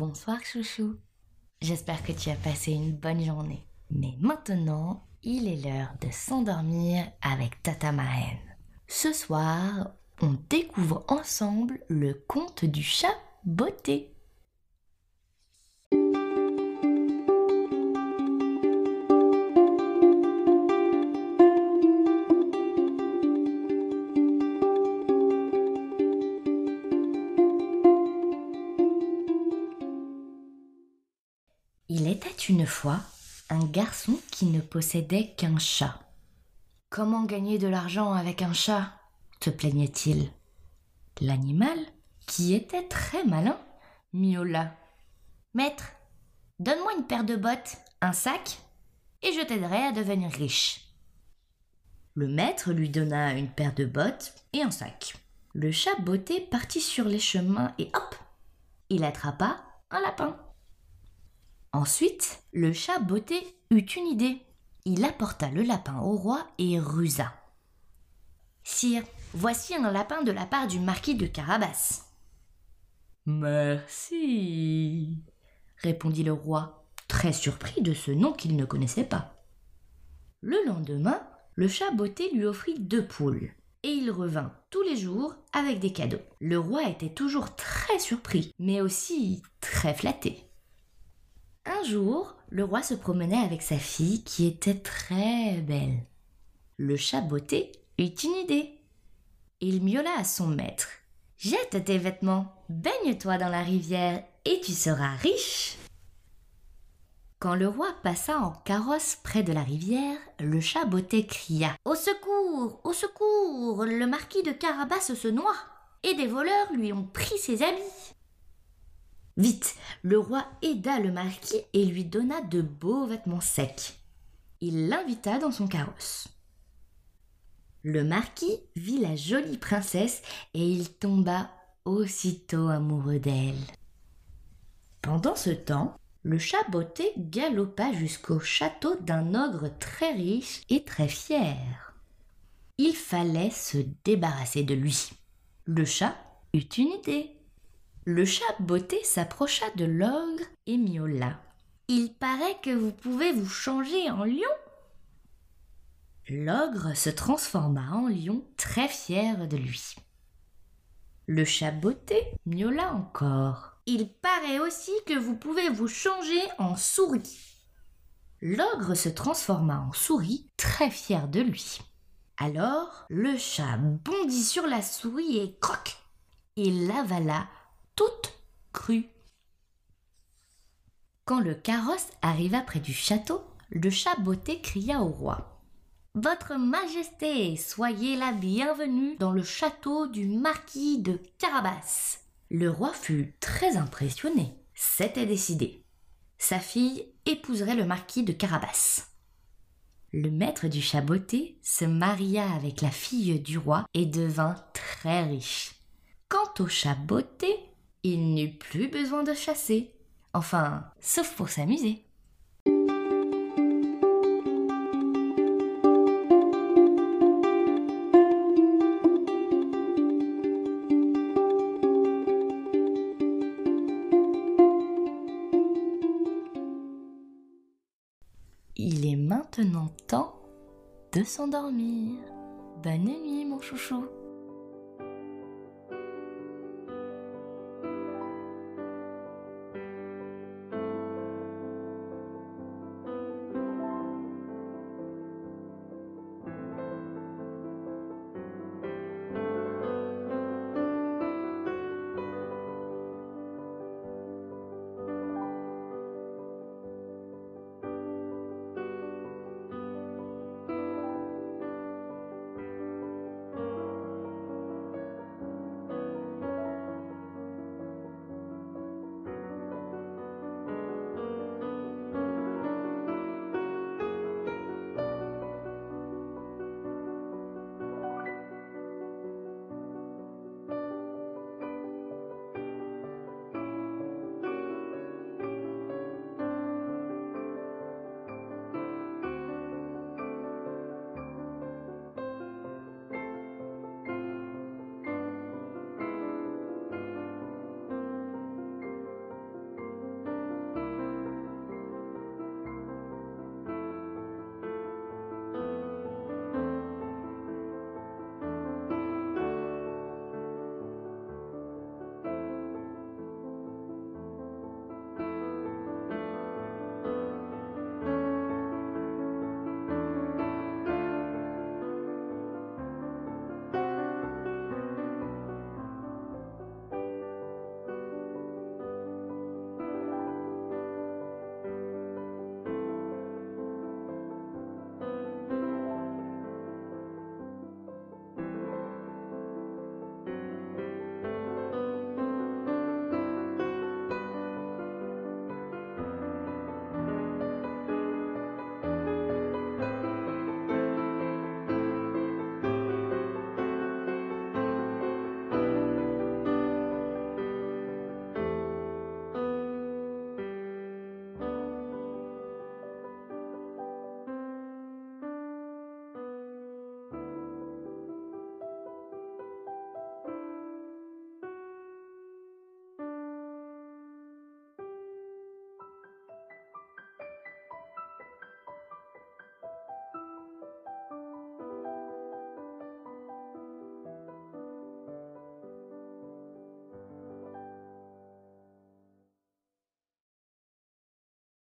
Bonsoir chouchou. J'espère que tu as passé une bonne journée. Mais maintenant, il est l'heure de s'endormir avec Tata Mahen. Ce soir, on découvre ensemble le conte du chat beauté. Une fois un garçon qui ne possédait qu'un chat. Comment gagner de l'argent avec un chat? te plaignait-il. L'animal, qui était très malin, miaula. Maître, donne-moi une paire de bottes, un sac, et je t'aiderai à devenir riche. Le maître lui donna une paire de bottes et un sac. Le chat botté partit sur les chemins et hop, il attrapa un lapin. Ensuite, le chat botté eut une idée. Il apporta le lapin au roi et rusa. Sire, voici un lapin de la part du marquis de Carabas. Merci, répondit le roi, très surpris de ce nom qu'il ne connaissait pas. Le lendemain, le chat botté lui offrit deux poules, et il revint tous les jours avec des cadeaux. Le roi était toujours très surpris, mais aussi très flatté. Un jour, le roi se promenait avec sa fille qui était très belle. Le chat botté eut une idée. Il miaula à son maître. Jette tes vêtements, baigne-toi dans la rivière et tu seras riche. Quand le roi passa en carrosse près de la rivière, le chat botté cria Au secours, au secours, le marquis de Carabas se noie et des voleurs lui ont pris ses habits. Vite, le roi aida le marquis et lui donna de beaux vêtements secs. Il l'invita dans son carrosse. Le marquis vit la jolie princesse et il tomba aussitôt amoureux d'elle. Pendant ce temps, le chat botté galopa jusqu'au château d'un ogre très riche et très fier. Il fallait se débarrasser de lui. Le chat eut une idée. Le chat botté s'approcha de l'ogre et miaula. Il paraît que vous pouvez vous changer en lion. L'ogre se transforma en lion très fier de lui. Le chat botté miaula encore. Il paraît aussi que vous pouvez vous changer en souris. L'ogre se transforma en souris très fier de lui. Alors le chat bondit sur la souris et croc Il l'avala toute crue. Quand le carrosse arriva près du château, le chat botté cria au roi. Votre Majesté, soyez la bienvenue dans le château du marquis de Carabas. Le roi fut très impressionné. C'était décidé. Sa fille épouserait le marquis de Carabas. Le maître du chat botté se maria avec la fille du roi et devint très riche. Quant au chat botté, il n'eut plus besoin de chasser. Enfin, sauf pour s'amuser. Il est maintenant temps de s'endormir. Bonne nuit mon chouchou.